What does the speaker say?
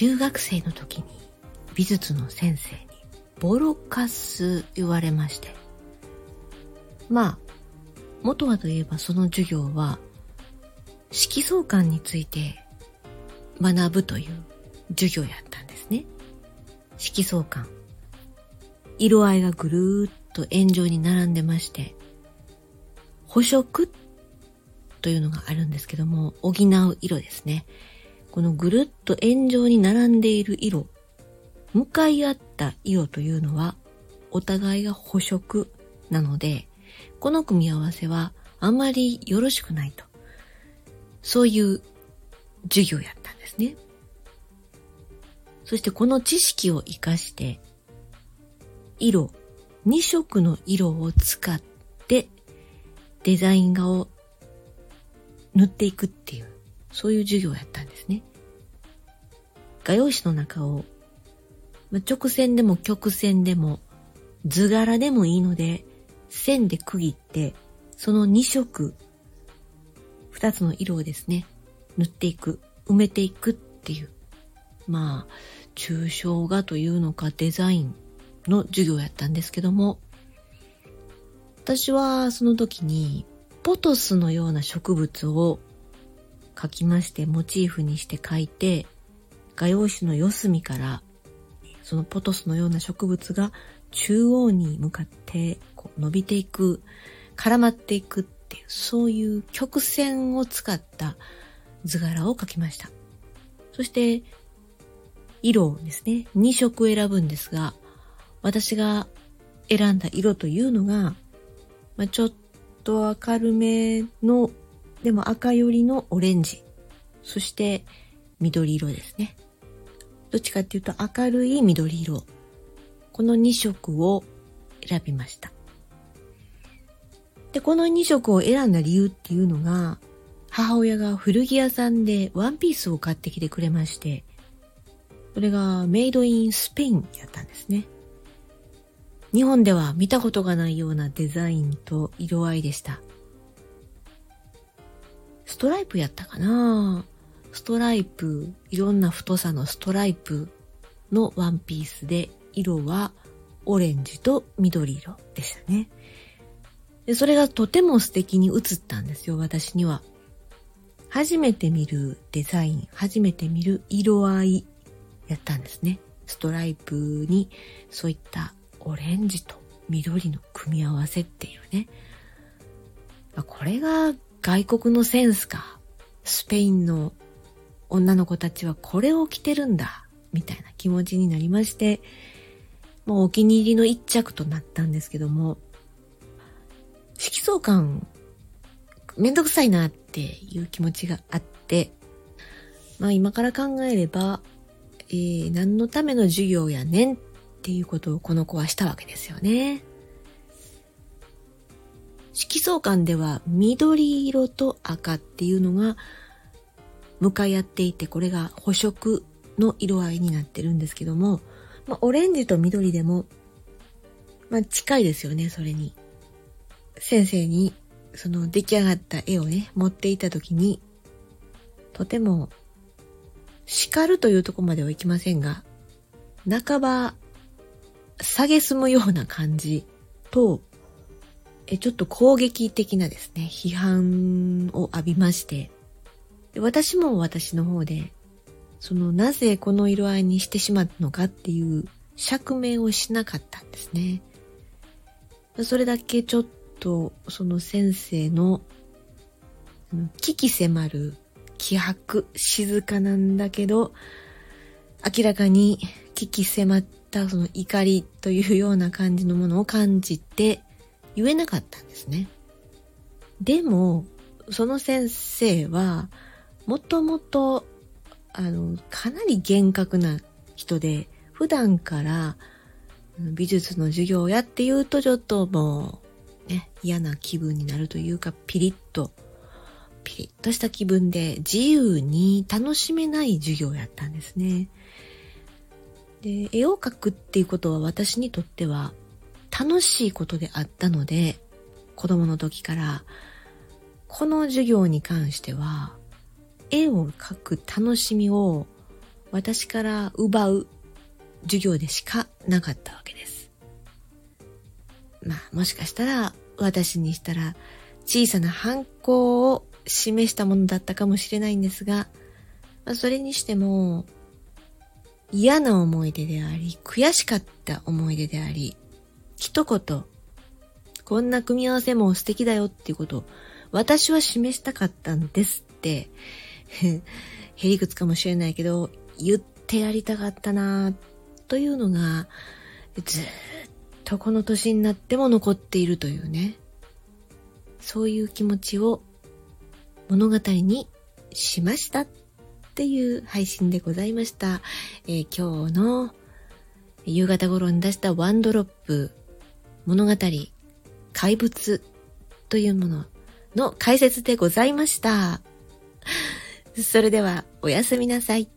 中学生の時に美術の先生にボロカス言われまして。まあ、元はといえばその授業は色相関について学ぶという授業やったんですね。色相関。色合いがぐるーっと円状に並んでまして、補色というのがあるんですけども、補う色ですね。このぐるっと円状に並んでいる色、向かい合った色というのは、お互いが補色なので、この組み合わせはあまりよろしくないと。そういう授業やったんですね。そしてこの知識を活かして、色、2色の色を使ってデザイン画を塗っていくっていう、そういう授業やったんですね。画用紙の中を、ま直線でも曲線でも図柄でもいいので、線で区切って、その2色、2つの色をですね、塗っていく、埋めていくっていう、まあ、抽象画というのかデザインの授業やったんですけども、私はその時にポトスのような植物を描きましてモチーフにして描いて画用紙の四隅からそのポトスのような植物が中央に向かってこう伸びていく絡まっていくっていうそういう曲線を使った図柄を描きました。そして色をですね。2色選ぶんですが私が選んだ色というのが、まあ、ちょっと明るめの、でも赤寄りのオレンジ。そして緑色ですね。どっちかっていうと明るい緑色。この2色を選びました。で、この2色を選んだ理由っていうのが、母親が古着屋さんでワンピースを買ってきてくれまして、それがメイドインスペインやったんですね。日本では見たことがないようなデザインと色合いでした。ストライプやったかなストライプ、いろんな太さのストライプのワンピースで、色はオレンジと緑色でしたね。でそれがとても素敵に映ったんですよ、私には。初めて見るデザイン、初めて見る色合いやったんですね。ストライプにそういったオレンジと緑の組み合わせっていうね。これが外国のセンスか。スペインの女の子たちはこれを着てるんだ。みたいな気持ちになりまして、もうお気に入りの一着となったんですけども、色相感めんどくさいなっていう気持ちがあって、まあ今から考えれば、えー、何のための授業やねんっっていうことをこの子はしたわけですよね。色相関では緑色と赤っていうのが向かい合っていて、これが補色の色合いになってるんですけども、まあ、オレンジと緑でも、まあ、近いですよね、それに。先生に、その出来上がった絵をね、持っていた時に、とても、叱るというとこまではいきませんが、半ば下げすむような感じと、えちょっと攻撃的なですね、批判を浴びまして、で私も私の方で、そのなぜこの色合いにしてしまったのかっていう釈明をしなかったんですね。それだけちょっとその先生の危機迫る気迫、静かなんだけど、明らかに危機迫ったその怒りというような感じのものを感じて言えなかったんですね。でも、その先生は、もともと、あの、かなり厳格な人で、普段から美術の授業をやって言うとちょっともう、ね、嫌な気分になるというか、ピリッと、ピリッとした気分で自由に楽しめない授業やったんですね。で、絵を描くっていうことは私にとっては楽しいことであったので、子供の時から、この授業に関しては、絵を描く楽しみを私から奪う授業でしかなかったわけです。まあ、もしかしたら私にしたら小さな反抗を示したものだったかもしれないんですが、まあ、それにしても嫌な思い出であり、悔しかった思い出であり、一言、こんな組み合わせも素敵だよっていうことを私は示したかったんですって、へりくつかもしれないけど、言ってやりたかったなというのが、ずっとこの年になっても残っているというね。そういう気持ちを物語にしましたっていう配信でございました。えー、今日の夕方頃に出したワンドロップ物語怪物というものの解説でございました。それではおやすみなさい。